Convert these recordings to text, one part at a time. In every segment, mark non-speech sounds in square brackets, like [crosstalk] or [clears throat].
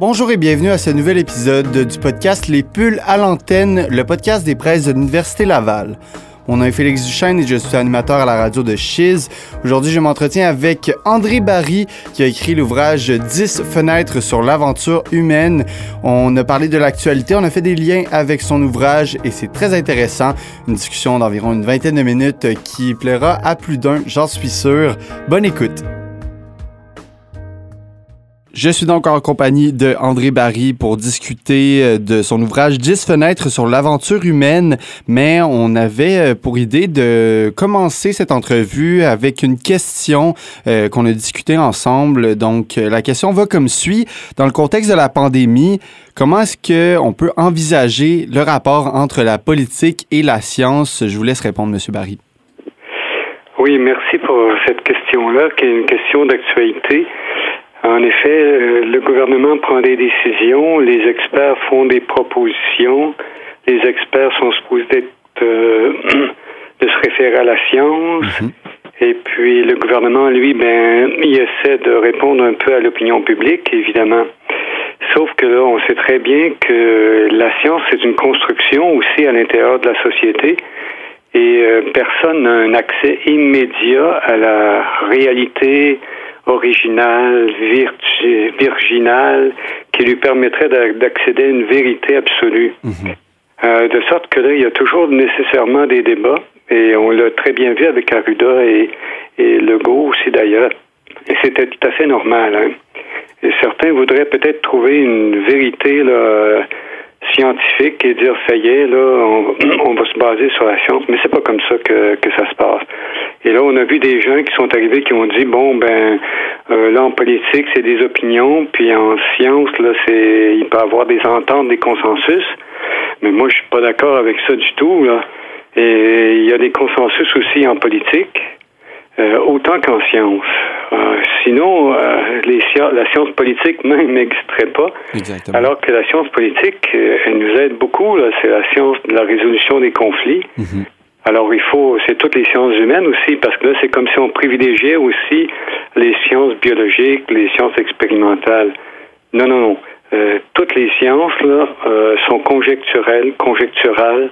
Bonjour et bienvenue à ce nouvel épisode du podcast Les Pulls à l'antenne, le podcast des presses de l'Université Laval. Mon nom est Félix Duchesne et je suis animateur à la radio de Chiz. Aujourd'hui, je m'entretiens avec André Barry qui a écrit l'ouvrage 10 fenêtres sur l'aventure humaine. On a parlé de l'actualité, on a fait des liens avec son ouvrage et c'est très intéressant. Une discussion d'environ une vingtaine de minutes qui plaira à plus d'un, j'en suis sûr. Bonne écoute. Je suis donc en compagnie de André Barry pour discuter euh, de son ouvrage 10 fenêtres sur l'aventure humaine, mais on avait euh, pour idée de commencer cette entrevue avec une question euh, qu'on a discutée ensemble. Donc la question va comme suit. Dans le contexte de la pandémie, comment est-ce qu'on peut envisager le rapport entre la politique et la science? Je vous laisse répondre, Monsieur Barry. Oui, merci pour cette question-là, qui est une question d'actualité. En effet, euh, le gouvernement prend des décisions, les experts font des propositions, les experts sont supposés euh, [clears throat] de se référer à la science, mhm. et puis le gouvernement, lui, ben, il essaie de répondre un peu à l'opinion publique, évidemment. Sauf que là, on sait très bien que la science, c'est une construction aussi à l'intérieur de la société. Et euh, personne n'a un accès immédiat à la réalité, original, virginal, qui lui permettrait d'accéder à une vérité absolue. Mhm. Euh, de sorte que là, il y a toujours nécessairement des débats, et on l'a très bien vu avec Arruda et, et Legault aussi d'ailleurs. Et c'était tout à fait normal. Hein. Et certains voudraient peut-être trouver une vérité là, scientifique et dire ça y est, là, [clears throat] on, va se baser sur la science, mais c'est pas comme ça que, que ça se passe. Et là, on a vu des gens qui sont arrivés qui ont dit bon ben euh, là en politique c'est des opinions, puis en science là c'est il peut y avoir des ententes, des consensus. Mais moi je suis pas d'accord avec ça du tout là. Et il y a des consensus aussi en politique. Euh, autant qu'en science. Euh, sinon, euh, les, la science politique même [laughs] n'existerait pas. Exactement. Alors que la science politique, elle nous aide beaucoup. C'est la science de la résolution des conflits. Mhm. Alors il faut, c'est toutes les sciences humaines aussi, parce que là, c'est comme si on privilégiait aussi les sciences biologiques, les sciences expérimentales. Non, non, non. toutes les sciences là, sont conjecturelles, conjecturales.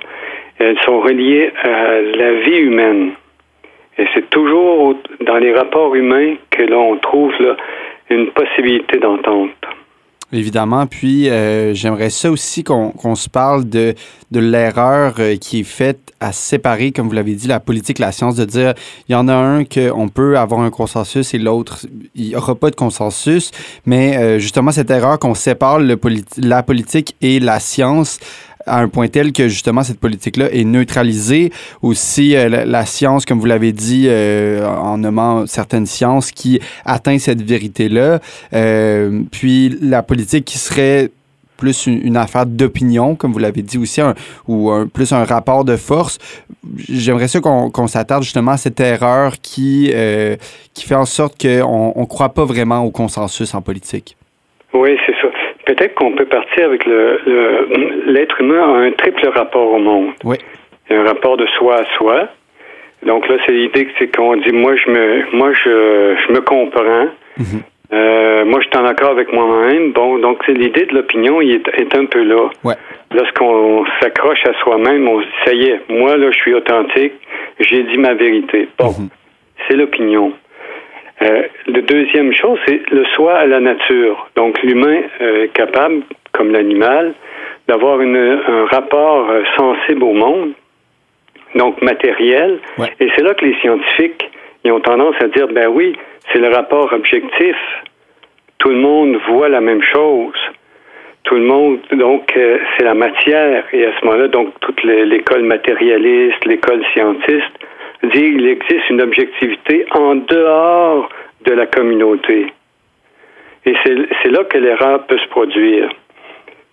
Elles sont reliées à la vie humaine. Et c'est toujours dans les rapports humains que l'on trouve une possibilité d'entente. Évidemment. Puis, euh, j'aimerais ça aussi qu'on se parle de, de l'erreur euh, qui est faite à séparer, comme vous l'avez dit, la politique, la science, de dire il y en a un qu'on peut avoir un consensus et l'autre, il n'y aura pas de consensus. Mais euh, justement, cette erreur qu'on sépare la politique et la science, à un point tel que justement cette politique-là est neutralisée. Aussi, euh, la, science, comme vous l'avez dit, euh, en nommant certaines sciences qui atteint cette vérité-là. Euh, puis la politique qui serait plus une, affaire d'opinion, comme vous l'avez dit aussi, ou plus un rapport de force. J'aimerais ça qu'on s'attarde justement à cette erreur qui, qui fait en sorte qu'on ne croit pas vraiment au consensus en politique. Oui, c'est ça. Peut-être qu'on peut partir avec le l'être humain a un triple rapport au monde. Oui. Un rapport de soi à soi. Donc là, c'est l'idée que c'est qu'on dit moi je me moi je, je me comprends. Mhm. Euh, moi, je suis en accord avec moi-même. Bon, donc c'est l'idée de l'opinion, il est, est, un peu là. Ouais. Lorsqu'on s'accroche à soi-même, on se dit ça y est, moi là, je suis authentique, j'ai dit ma vérité. Bon, mhm. c'est l'opinion. Euh, la deuxième chose, c'est le soi à la nature. Donc l'humain euh, est capable, comme l'animal, d'avoir un rapport euh, sensible au monde, donc matériel. Et c'est là que les scientifiques ils ont tendance à dire, ben oui, c'est le rapport objectif. Tout le monde voit la même chose. Tout le monde, donc, c'est la matière. Et à ce moment-là, donc, toute l'école matérialiste, l'école scientiste, dit qu'il existe une objectivité en dehors de la communauté. Et c'est là que l'erreur peut se produire.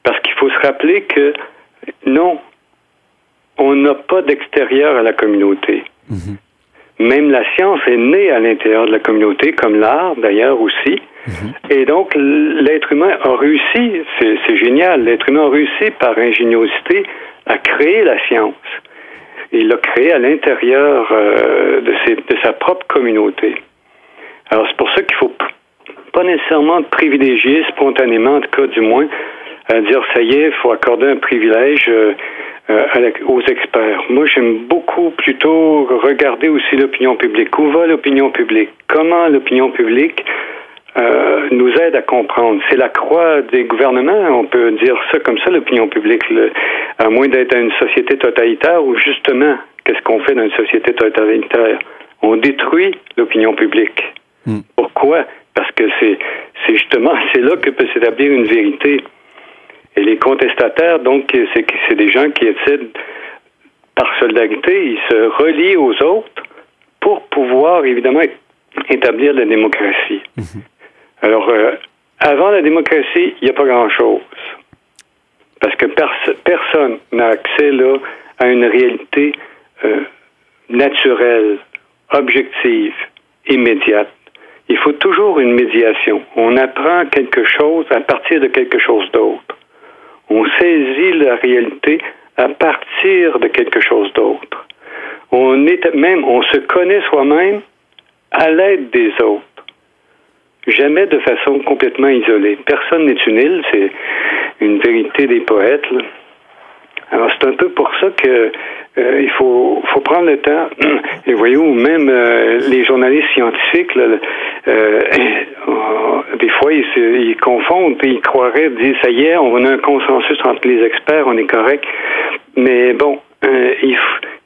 Parce qu'il faut se rappeler que non, on n'a pas d'extérieur à la communauté. Mhm. Même la science est née à l'intérieur de la communauté, comme l'art d'ailleurs aussi. Mhm. Et donc, l'être humain a réussi, c'est génial, l'être humain a réussi par ingéniosité à créer la science il l'a créé à l'intérieur euh, de, sa propre communauté. Alors c'est pour ça qu'il faut pas nécessairement privilégier spontanément, en tout cas du moins, à dire ça y est, il faut accorder un privilège euh, euh, aux experts. Moi, j'aime beaucoup plutôt regarder aussi l'opinion publique. Où va l'opinion publique? Comment l'opinion publique euh, nous aide à comprendre. C'est la croix des gouvernements, on peut dire ça comme ça, l'opinion publique, à moins d'être dans une société totalitaire où justement, qu'est-ce qu'on fait dans une société totalitaire? On détruit l'opinion publique. Hmm. Pourquoi? Parce que c'est, c'est justement, [laughs] c'est là que peut s'établir une vérité. Et les contestataires, donc, c'est, c'est des gens qui essaient, par solidarité, ils se relient aux autres pour pouvoir, évidemment, établir la démocratie. Hmm. Alors, euh, avant la démocratie, il n'y a pas grand-chose. Parce que personne n'a accès là à une réalité euh, naturelle, objective, immédiate. Il faut toujours une médiation. On apprend quelque chose à partir de quelque chose d'autre. On saisit la réalité à partir de quelque chose d'autre. On est même, on se connaît soi-même à l'aide des autres jamais de façon complètement isolée. Personne n'est une île, c'est une vérité des poètes. Alors c'est un peu pour ça que euh, il faut, faut prendre le temps. [clears throat] Et voyez-vous, même euh, les journalistes scientifiques, [clears throat] euh, des fois, ils, ils confondent, ils croiraient, disent, ça y est, on a un consensus entre les experts, on est correct. Mais bon, il,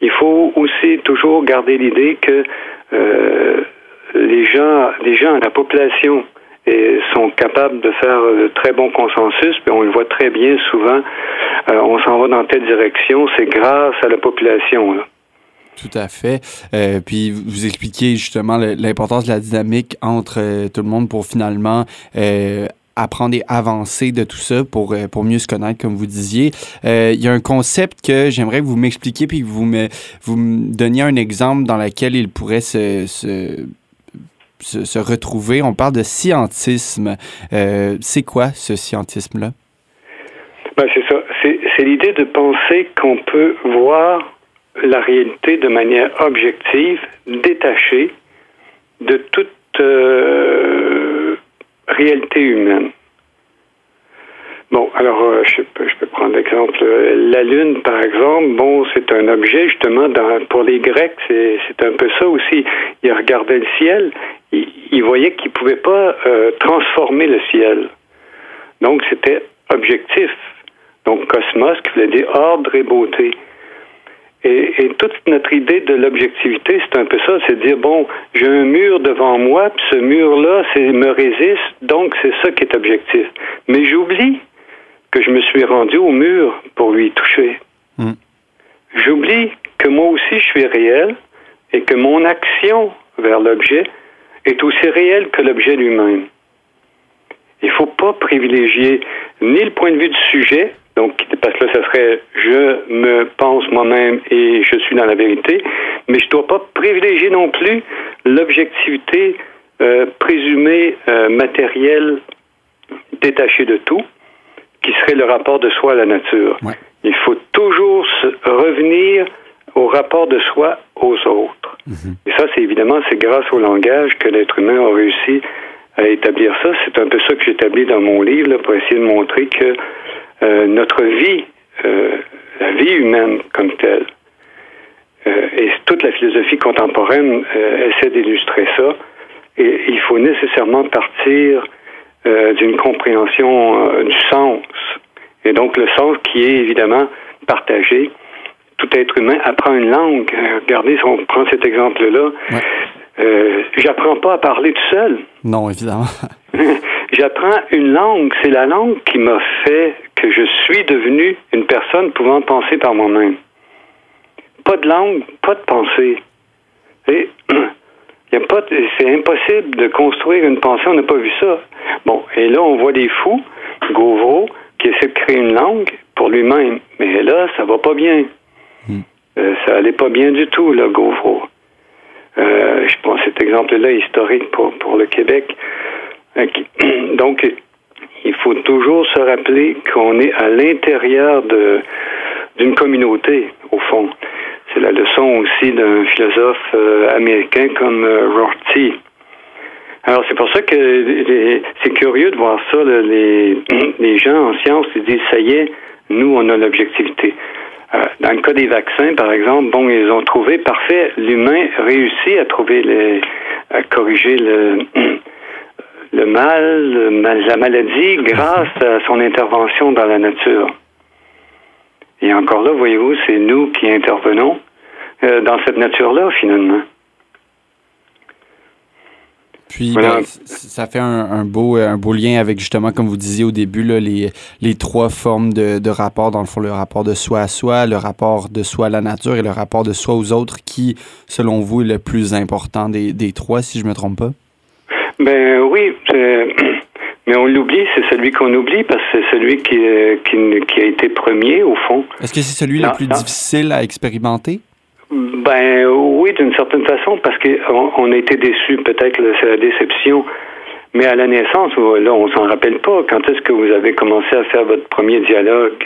il faut aussi toujours garder l'idée que les gens, les gens, la population sont capables de faire de très bons consensus, puis on le voit très bien souvent. Euh, on s'en va dans telle direction, c'est grâce à la population. Tout à fait. Euh, puis vous expliquez justement l'importance de la dynamique entre euh, tout le monde pour finalement apprendre et avancer de tout ça pour, pour mieux se connaître, comme vous disiez. Il y a un concept que j'aimerais que vous m'expliquiez puis que vous me, vous donniez un exemple dans lequel il pourrait se, se se, retrouver. On parle de scientisme. Euh, c'est quoi ce scientisme-là? Ben, c'est ça. C'est l'idée de penser qu'on peut voir la réalité de manière objective, détachée de toute euh, réalité humaine. Bon, alors euh, je, peux, je peux prendre l'exemple. La Lune, par exemple, bon, c'est un objet justement pour les Grecs, c'est un peu ça aussi. Ils regardaient le ciel, ils, ils voyaient qu'ils ne pouvaient pas euh, transformer le ciel. Donc c'était objectif. Donc cosmos, qui voulait dire ordre et beauté. Et, et toute notre idée de l'objectivité, c'est un peu ça, c'est dire bon, j'ai un mur devant moi, puis ce mur-là, c'est me résiste, donc c'est ça qui est objectif. Mais j'oublie que je me suis rendu au mur pour lui toucher. Hmm. J'oublie que moi aussi je suis réel et que mon action vers l'objet est aussi réelle que l'objet lui-même. Il ne faut pas privilégier ni le point de vue du sujet, donc parce que là, ça serait je me pense moi-même et je suis dans la vérité, mais je ne dois pas privilégier non plus l'objectivité euh, présumée euh, matérielle détachée de tout qui serait le rapport de soi à la nature. Il faut toujours revenir au rapport de soi aux autres. Mhm. Et ça, c'est évidemment, c'est grâce au langage que l'être humain a réussi à établir ça. C'est un peu ça que j'établis dans mon livre pour essayer de montrer que euh, notre vie, euh, la vie humaine comme telle, euh, et toute la philosophie contemporaine essaie d'illustrer ça. Et il faut nécessairement partir d'une compréhension du sens. Et donc le sens qui est évidemment partagé. Tout être humain apprend une langue. Euh, regardez, si on prend cet exemple-là, ouais. j'apprends pas à parler tout seul. [laughs] Non, évidemment. [laughs] j'apprends une langue. C'est la langue qui m'a fait que je suis devenu une personne pouvant penser par moi-même. Pas de langue, pas de pensée. Et [clears throat] pas, c'est impossible de construire une pensée, on n'a pas vu ça. Bon, et là, on voit des fous, Gauvreau, qui essaie de créer une langue pour lui-même. Mais là, ça va pas bien. Euh, ça allait pas bien du tout, là, Gauvreau. Euh, je prends cet exemple-là historique pour, pour le Québec. Euh, [clears throat] donc, il faut toujours se rappeler qu'on est à l'intérieur d'une communauté, au fond. C'est la leçon aussi d'un philosophe américain comme Rorty. Alors c'est pour ça que c'est curieux de voir ça. les, [clears throat] les gens en sciences ils disent ça y est, nous on a l'objectivité. Euh, dans le cas des vaccins, par exemple, bon, ils ont trouvé parfait. L'humain réussit à trouver les, à corriger le, [clears throat] le mal, la maladie, grâce à son intervention dans la nature. Et encore là, voyez-vous, c'est nous qui intervenons euh, dans cette nature-là, finalement. Puis ben, ça fait un, beau, un beau lien avec justement, comme vous disiez au début, là, les, les trois formes de, de rapport, dans le fond, le rapport de soi à soi, le rapport de soi à la nature et le rapport de soi aux autres, qui, selon vous, est le plus important des, des trois, si je ne me trompe pas? Ben oui, [clears throat] mais on l'oublie, c'est celui qu'on oublie parce que c'est celui qui, qui, qui, a été premier, au fond. Est-ce que c'est celui le plus difficile à expérimenter? Ben oui, d'une certaine façon, parce qu'on on a été déçus, peut-être c'est la déception. Mais à la naissance, là, on s'en rappelle pas. Quand est-ce que vous avez commencé à faire votre premier dialogue?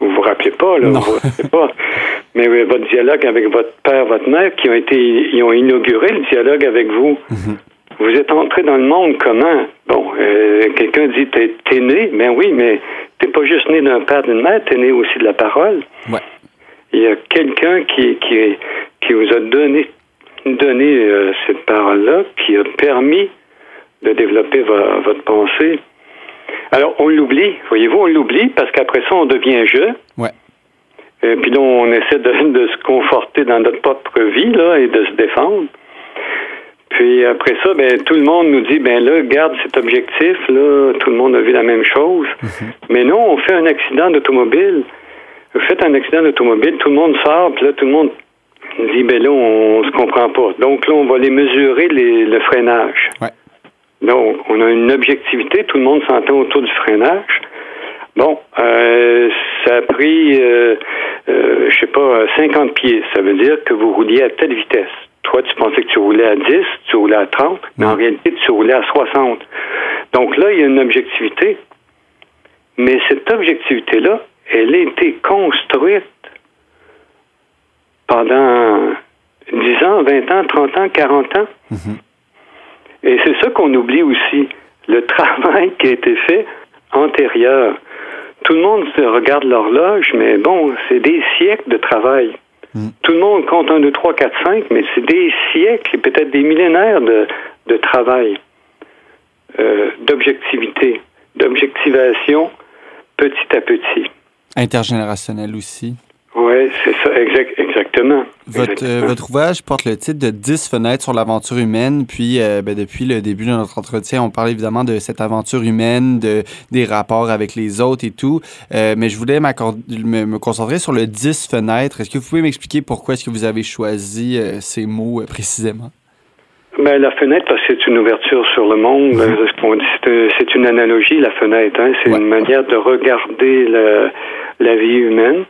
Vous vous rappelez pas, là, vous vous rappelez pas. [laughs] Mais votre dialogue avec votre père, votre mère, qui ont été, ils ont inauguré le dialogue avec vous. Mhm. Vous êtes entré dans le monde comment? Bon, euh, quelqu'un dit t'es, es né, ben oui, mais t'es pas juste né d'un père d'une mère, t'es né aussi de la parole. Ouais il y a quelqu'un qui, qui, qui vous a donné, donné euh, cette parole-là, qui a permis de développer votre pensée. Alors, on l'oublie, voyez-vous, on l'oublie parce qu'après ça, on devient je. Ouais. Et puis là, on essaie de, de, se conforter dans notre propre vie là, et de se défendre. Puis après ça, ben, tout le monde nous dit, ben là, garde cet objectif, là, tout le monde a vu la même chose. Mm-hmm. Mais non, on fait un accident d'automobile vous faites un accident d'automobile, tout le monde sort, puis là, tout le monde dit, ben là, on, se comprend pas. Donc là, on va les mesurer, les, le freinage. Ouais. Donc, on a une objectivité, tout le monde s'entend autour du freinage. Bon, euh, ça a pris, euh, euh, je sais pas, 50 pieds. Ça veut dire que vous rouliez à telle vitesse. Toi, tu pensais que tu roulais à 10, tu roulais à 30, mais en réalité, tu roulais à 60. Donc là, il y a une objectivité. Mais cette objectivité-là, elle a été construite pendant 10 ans, 20 ans, 30 ans, 40 ans. Mhm. Et c'est ça qu'on oublie aussi, le [laughs] travail qui a été fait antérieur. Tout le monde se regarde l'horloge, mais bon, c'est des siècles de travail. Mhm. Tout le monde compte 1, 2, 3, 4, 5, mais c'est des siècles et peut-être des millénaires de, de travail, euh, d'objectivité, d'objectivation petit à petit. Intergénérationnel aussi. Oui, c'est ça, exactement. Votre, euh, votre, ouvrage porte le titre de 10 fenêtres sur l'aventure humaine. Puis, euh, ben, depuis le début de notre entretien, on parle évidemment de cette aventure humaine, de, des rapports avec les autres et tout. Euh, mais je voulais me, me, concentrer sur le 10 fenêtres. Est-ce que vous pouvez m'expliquer pourquoi est-ce que vous avez choisi ces mots précisément? Ben, la fenêtre, parce que c'est une ouverture sur le monde. Mhm. C'est une analogie, la fenêtre. Hein? C'est une manière de regarder la, la, vie humaine.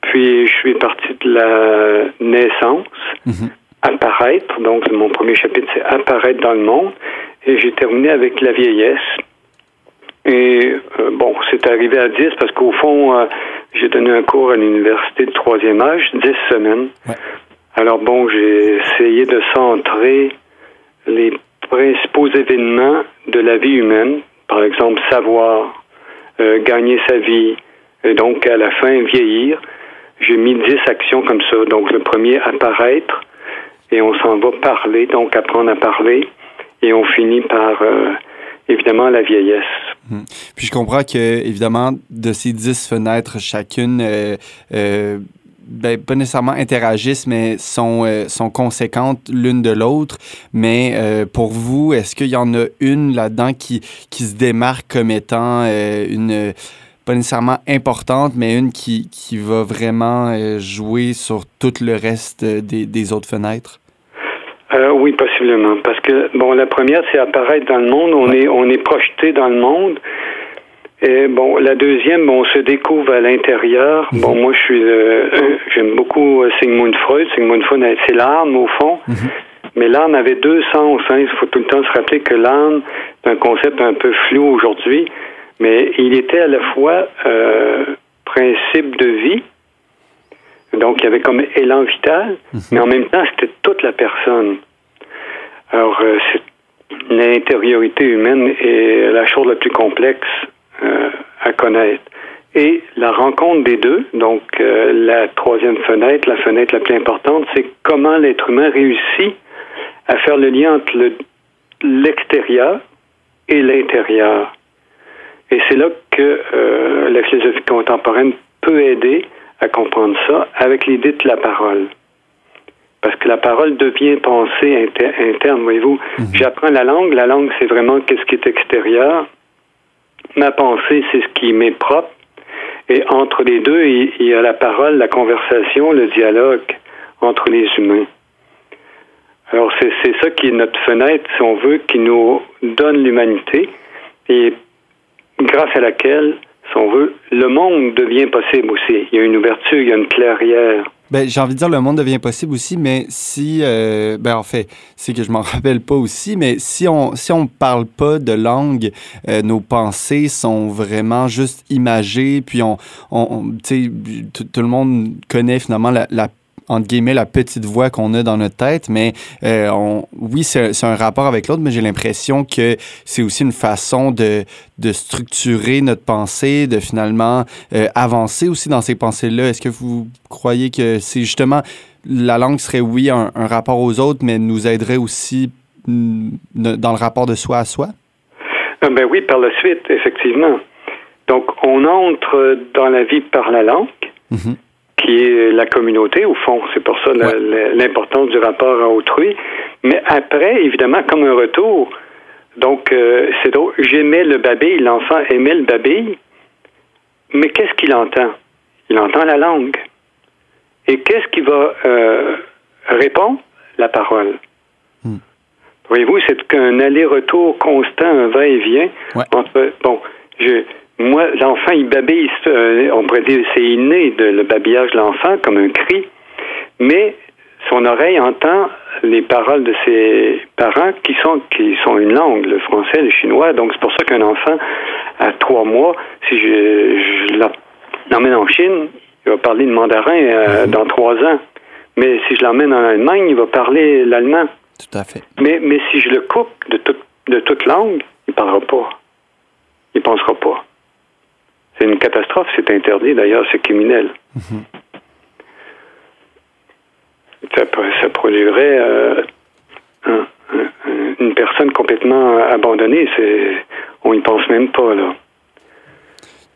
Puis, je suis parti de la naissance, mhm. apparaître. Donc, mon premier chapitre, c'est apparaître dans le monde. Et j'ai terminé avec la vieillesse. Et euh, bon, c'est arrivé à 10 parce qu'au fond, euh, j'ai donné un cours à l'université de troisième âge, 10 semaines. Alors bon, j'ai essayé de centrer les principaux événements de la vie humaine, par exemple savoir, euh, gagner sa vie, et donc à la fin vieillir. J'ai mis dix actions comme ça. Donc le premier, apparaître, et on s'en va parler, donc apprendre à parler, et on finit par euh, évidemment la vieillesse. Hum. Puis je comprends que, évidemment, de ces dix fenêtres, chacune euh, ben, pas nécessairement interagissent, mais sont, euh, sont conséquentes l'une de l'autre. Mais euh, pour vous, est-ce qu'il y en a une là-dedans qui, qui se démarque comme étant euh, une, pas nécessairement importante, mais une qui, qui va vraiment jouer sur tout le reste des, des autres fenêtres? oui, possiblement. Parce que, bon, la première, c'est apparaître dans le monde. On, est, on est projeté dans le monde. Et bon, la deuxième, on se découvre à l'intérieur. Mhm. Bon, moi, je suis, euh, j'aime beaucoup euh, Sigmund Freud. Sigmund Freud, c'est l'âme au fond. Mhm. Mais l'âme avait deux sens. Hein. Il faut tout le temps se rappeler que l'âme, c'est un concept un peu flou aujourd'hui, mais il était à la fois euh, principe de vie, donc il y avait comme élan vital, mhm. mais en même temps, c'était toute la personne. Alors, c'est l'intériorité humaine est la chose la plus complexe à connaître. Et la rencontre des deux, donc la troisième fenêtre, la fenêtre la plus importante, c'est comment l'être humain réussit à faire le lien entre l'extérieur et l'intérieur. Et c'est là que euh, la philosophie contemporaine peut aider à comprendre ça avec l'idée de la parole. Parce que la parole devient pensée interne, voyez-vous. Mhm. J'apprends la langue, la langue c'est vraiment qu'est-ce qui est extérieur. Ma pensée c'est ce qui m'est propre. Et entre les deux, il y a la parole, la conversation, le dialogue entre les humains. Alors c'est ça qui est notre fenêtre, si on veut, qui nous donne l'humanité et grâce à laquelle, si on veut, le monde devient possible aussi. Il y a une ouverture, il y a une clairière. Ben, j'ai envie de dire le monde devient possible aussi, mais si, euh, ben en fait, c'est que je m'en [laughs] rappelle pas aussi, mais si on si on parle pas de langue, euh, nos pensées sont vraiment juste imagées, puis on, on, tu sais, tout le monde connaît finalement la, la entre guillemets, la petite voix qu'on a dans notre tête, mais euh, on, oui, c'est un rapport avec l'autre, mais j'ai l'impression que c'est aussi une façon de, de structurer notre pensée, de finalement euh, avancer aussi dans ces pensées-là. Est-ce que vous croyez que c'est justement la langue serait, oui, un, rapport aux autres, mais nous aiderait aussi mm, dans le rapport de soi à soi? Euh, ben oui, par la suite, effectivement. Donc, on entre dans la vie par la langue. Mm-hmm qui est la communauté, au fond. C'est pour ça l'importance du rapport à autrui. Mais après, évidemment, comme un retour, donc euh, c'est drôle, j'aimais le babil, l'enfant aimait le babil, mais qu'est-ce qu'il entend? Il entend la langue. Et qu'est-ce qui va euh, répondre? La parole. Hmm. Voyez-vous, c'est qu'un aller-retour constant, un va-et-vient entre, bon, je, moi, l'enfant, il babille, euh, on pourrait dire c'est inné de le babillage de l'enfant comme un cri, mais son oreille entend les paroles de ses parents qui sont qui sont une langue, le français, le chinois. Donc c'est pour ça qu'un enfant à trois mois, si je, l'emmène en Chine, il va parler le mandarin euh, mhm. dans trois ans. Mais si je l'emmène en Allemagne, il va parler l'allemand. Tout à fait. Mais, mais si je le coupe de, de toute langue, il ne parlera pas. Il ne pensera pas. C'est une catastrophe, c'est interdit d'ailleurs, c'est criminel. Mhm. ça, ça, produirait euh, une personne complètement abandonnée. C'est, on y pense même pas là.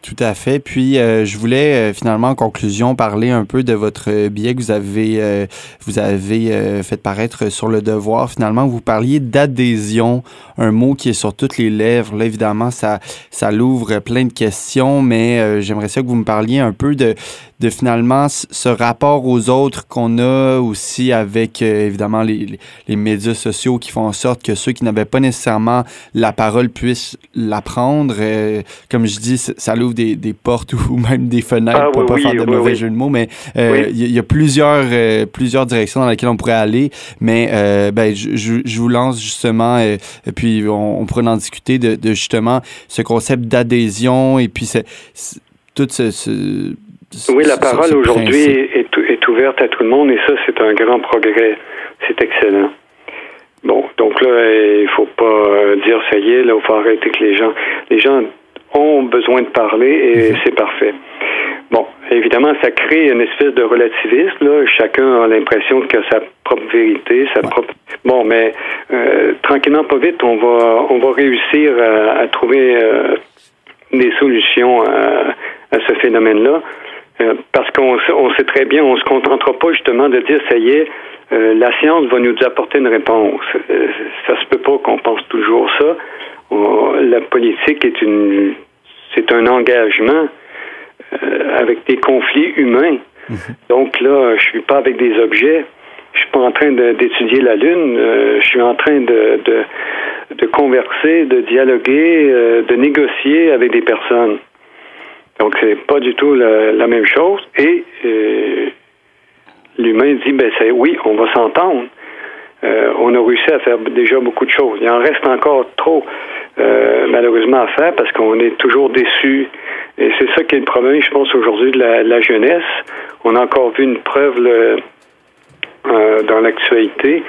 Tout à fait. Puis, euh, je voulais euh, finalement, en conclusion, parler un peu de votre billet que vous avez, euh, vous avez fait paraître sur le devoir. Finalement, vous parliez d'adhésion, un mot qui est sur toutes les lèvres. Là, évidemment, ça, ça l'ouvre plein de questions, mais j'aimerais ça que vous me parliez un peu de, de finalement ce rapport aux autres qu'on a aussi avec euh, évidemment les, les, médias sociaux qui font en sorte que ceux qui n'avaient pas nécessairement la parole puissent l'apprendre. Euh, comme je dis, ça ouvre des, des, portes [laughs] ou même des fenêtres ah, pour pas faire de mauvais jeu de mots, mais euh, il y, a plusieurs, plusieurs directions dans lesquelles on pourrait aller. Mais ben, je, je, vous lance justement, et puis on, pourrait en discuter de, de justement ce concept d'adhésion et puis c'est tout ce, ce oui, la parole aujourd'hui est, est, ouverte à tout le monde et ça, c'est un grand progrès. C'est excellent. Bon, donc là, il faut pas euh, dire ça y est, là, il faut arrêter que les gens, les gens ont besoin de parler et mhm. c'est parfait. Bon, évidemment, ça crée une espèce de relativisme. Là. Chacun a l'impression qu'il a sa propre vérité, sa propre. Bon, mais euh, tranquillement, pas vite, on va, on va réussir à, trouver euh, des solutions à, à ce phénomène-là. Euh, parce qu'on on sait très bien, on se contentera pas justement de dire ça y est, euh, la science va nous apporter une réponse. Euh, ça se peut pas qu'on pense toujours ça. la politique est une, c'est un engagement avec des conflits humains. Mhm. Donc là, je suis pas avec des objets. Je suis pas en train d'étudier la lune. je suis en train de, de, de converser, de dialoguer, de négocier avec des personnes. Donc, c'est pas du tout la, même chose. Et euh, l'humain dit, ben c'est oui, on va s'entendre. Euh, on a réussi à faire déjà beaucoup de choses. Il en reste encore trop, euh, malheureusement, à faire parce qu'on est toujours déçu. Et c'est ça qui est le problème, je pense, aujourd'hui de la, jeunesse. On a encore vu une preuve dans l'actualité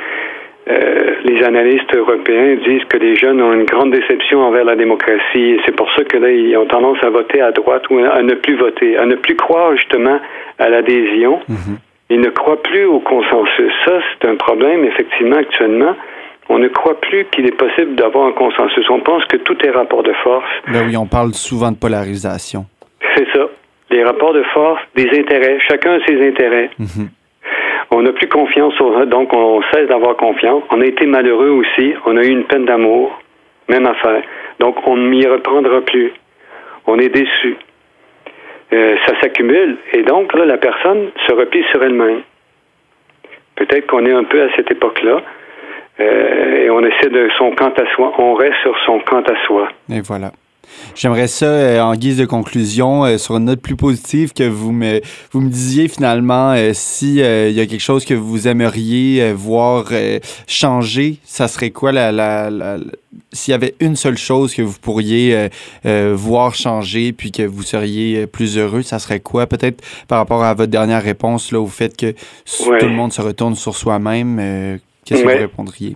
euh, les analystes européens disent que les jeunes ont une grande déception envers la démocratie et c'est pour ça que là, ils ont tendance à voter à droite ou à ne plus voter, à ne plus croire justement à l'adhésion. Mhm. Ils ne croient plus au consensus. Ça, c'est un problème, effectivement, actuellement. On ne croit plus qu'il est possible d'avoir un consensus. On pense que tout est rapport de force. Ben oui, on parle souvent de polarisation. C'est ça. Les rapports de force, des intérêts. Chacun a ses intérêts. Mhm. On n'a plus confiance, donc on cesse d'avoir confiance. On a été malheureux aussi. On a eu une peine d'amour. Même affaire. Donc on ne m'y reprendra plus. On est déçu. Euh, ça s'accumule et donc là, la personne se replie sur elle-même. Peut-être qu'on est un peu à cette époque-là. Euh, et on essaie de son quant à soi. On reste sur son quant à soi. Et voilà. J'aimerais ça, euh, en guise de conclusion, euh, sur une note plus positive, que vous me, vous me disiez finalement euh, si il y a quelque chose que vous aimeriez voir changer, ça serait quoi la, la, s'il y avait une seule chose que vous pourriez voir changer puis que vous seriez plus heureux, ça serait quoi? Peut-être par rapport à votre dernière réponse là, au fait que tout le monde se retourne sur soi-même, qu'est-ce que vous répondriez?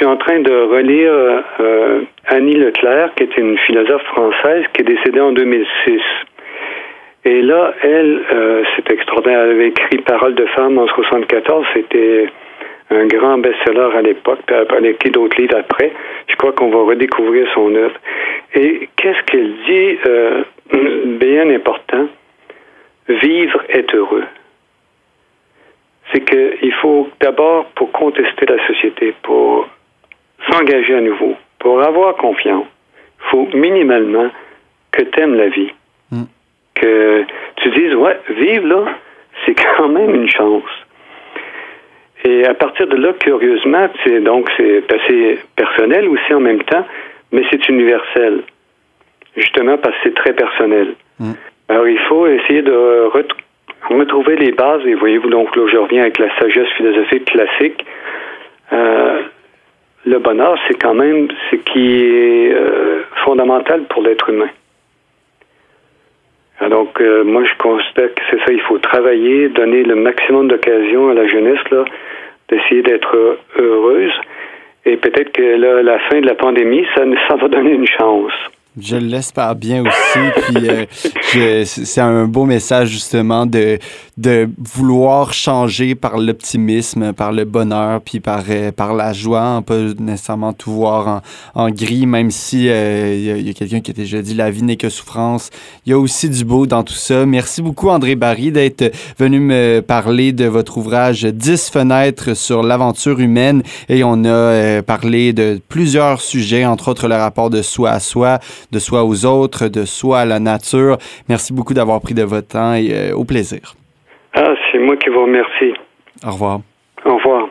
Suis en train de relire euh, Annie Leclerc, qui est une philosophe française qui est décédée en 2006. Et là, elle, euh, c'est extraordinaire. Elle avait écrit Paroles de femme en 74. C'était un grand best-seller à l'époque. Puis elle a écrit d'autres livres après. Je crois qu'on va redécouvrir son œuvre. Et qu'est-ce qu'elle dit euh, bien important? Vivre est heureux c'est qu'il faut d'abord, pour contester la société, pour s'engager à nouveau, pour avoir confiance, il faut minimalement que tu aimes la vie. Hmm. Que tu dises, ouais, vivre là, c'est quand même une chance. Et à partir de là, curieusement, c'est donc c'est assez personnel aussi en même temps, mais c'est universel. Justement parce que c'est très personnel. Hmm. Alors il faut essayer de retrouver retrouver les bases, et voyez-vous, donc là, je reviens avec la sagesse philosophique classique. Euh, le bonheur, c'est quand même ce qui est euh, fondamental pour l'être humain. donc, euh, moi, je constate que c'est ça, il faut travailler, donner le maximum d'occasions à la jeunesse, là, d'essayer d'être heureuse. Et peut-être que là, la fin de la pandémie, ça, ça va donner une chance. Je l'espère bien aussi. [laughs] Puis euh, c'est un beau message justement de, de vouloir changer par l'optimisme, par le bonheur, puis par, euh, par la joie, on peut nécessairement tout voir en, en gris, même si euh, il y a, quelqu'un qui a déjà dit la vie n'est que souffrance. Il y a aussi du beau dans tout ça. Merci beaucoup André Barry d'être venu me parler de votre ouvrage 10 fenêtres sur l'aventure humaine et on a parlé de plusieurs sujets, entre autres le rapport de soi à soi de soi aux autres, de soi à la nature. Merci beaucoup d'avoir pris de votre temps et euh, au plaisir. Ah, c'est moi qui vous remercie. Au revoir. Au revoir.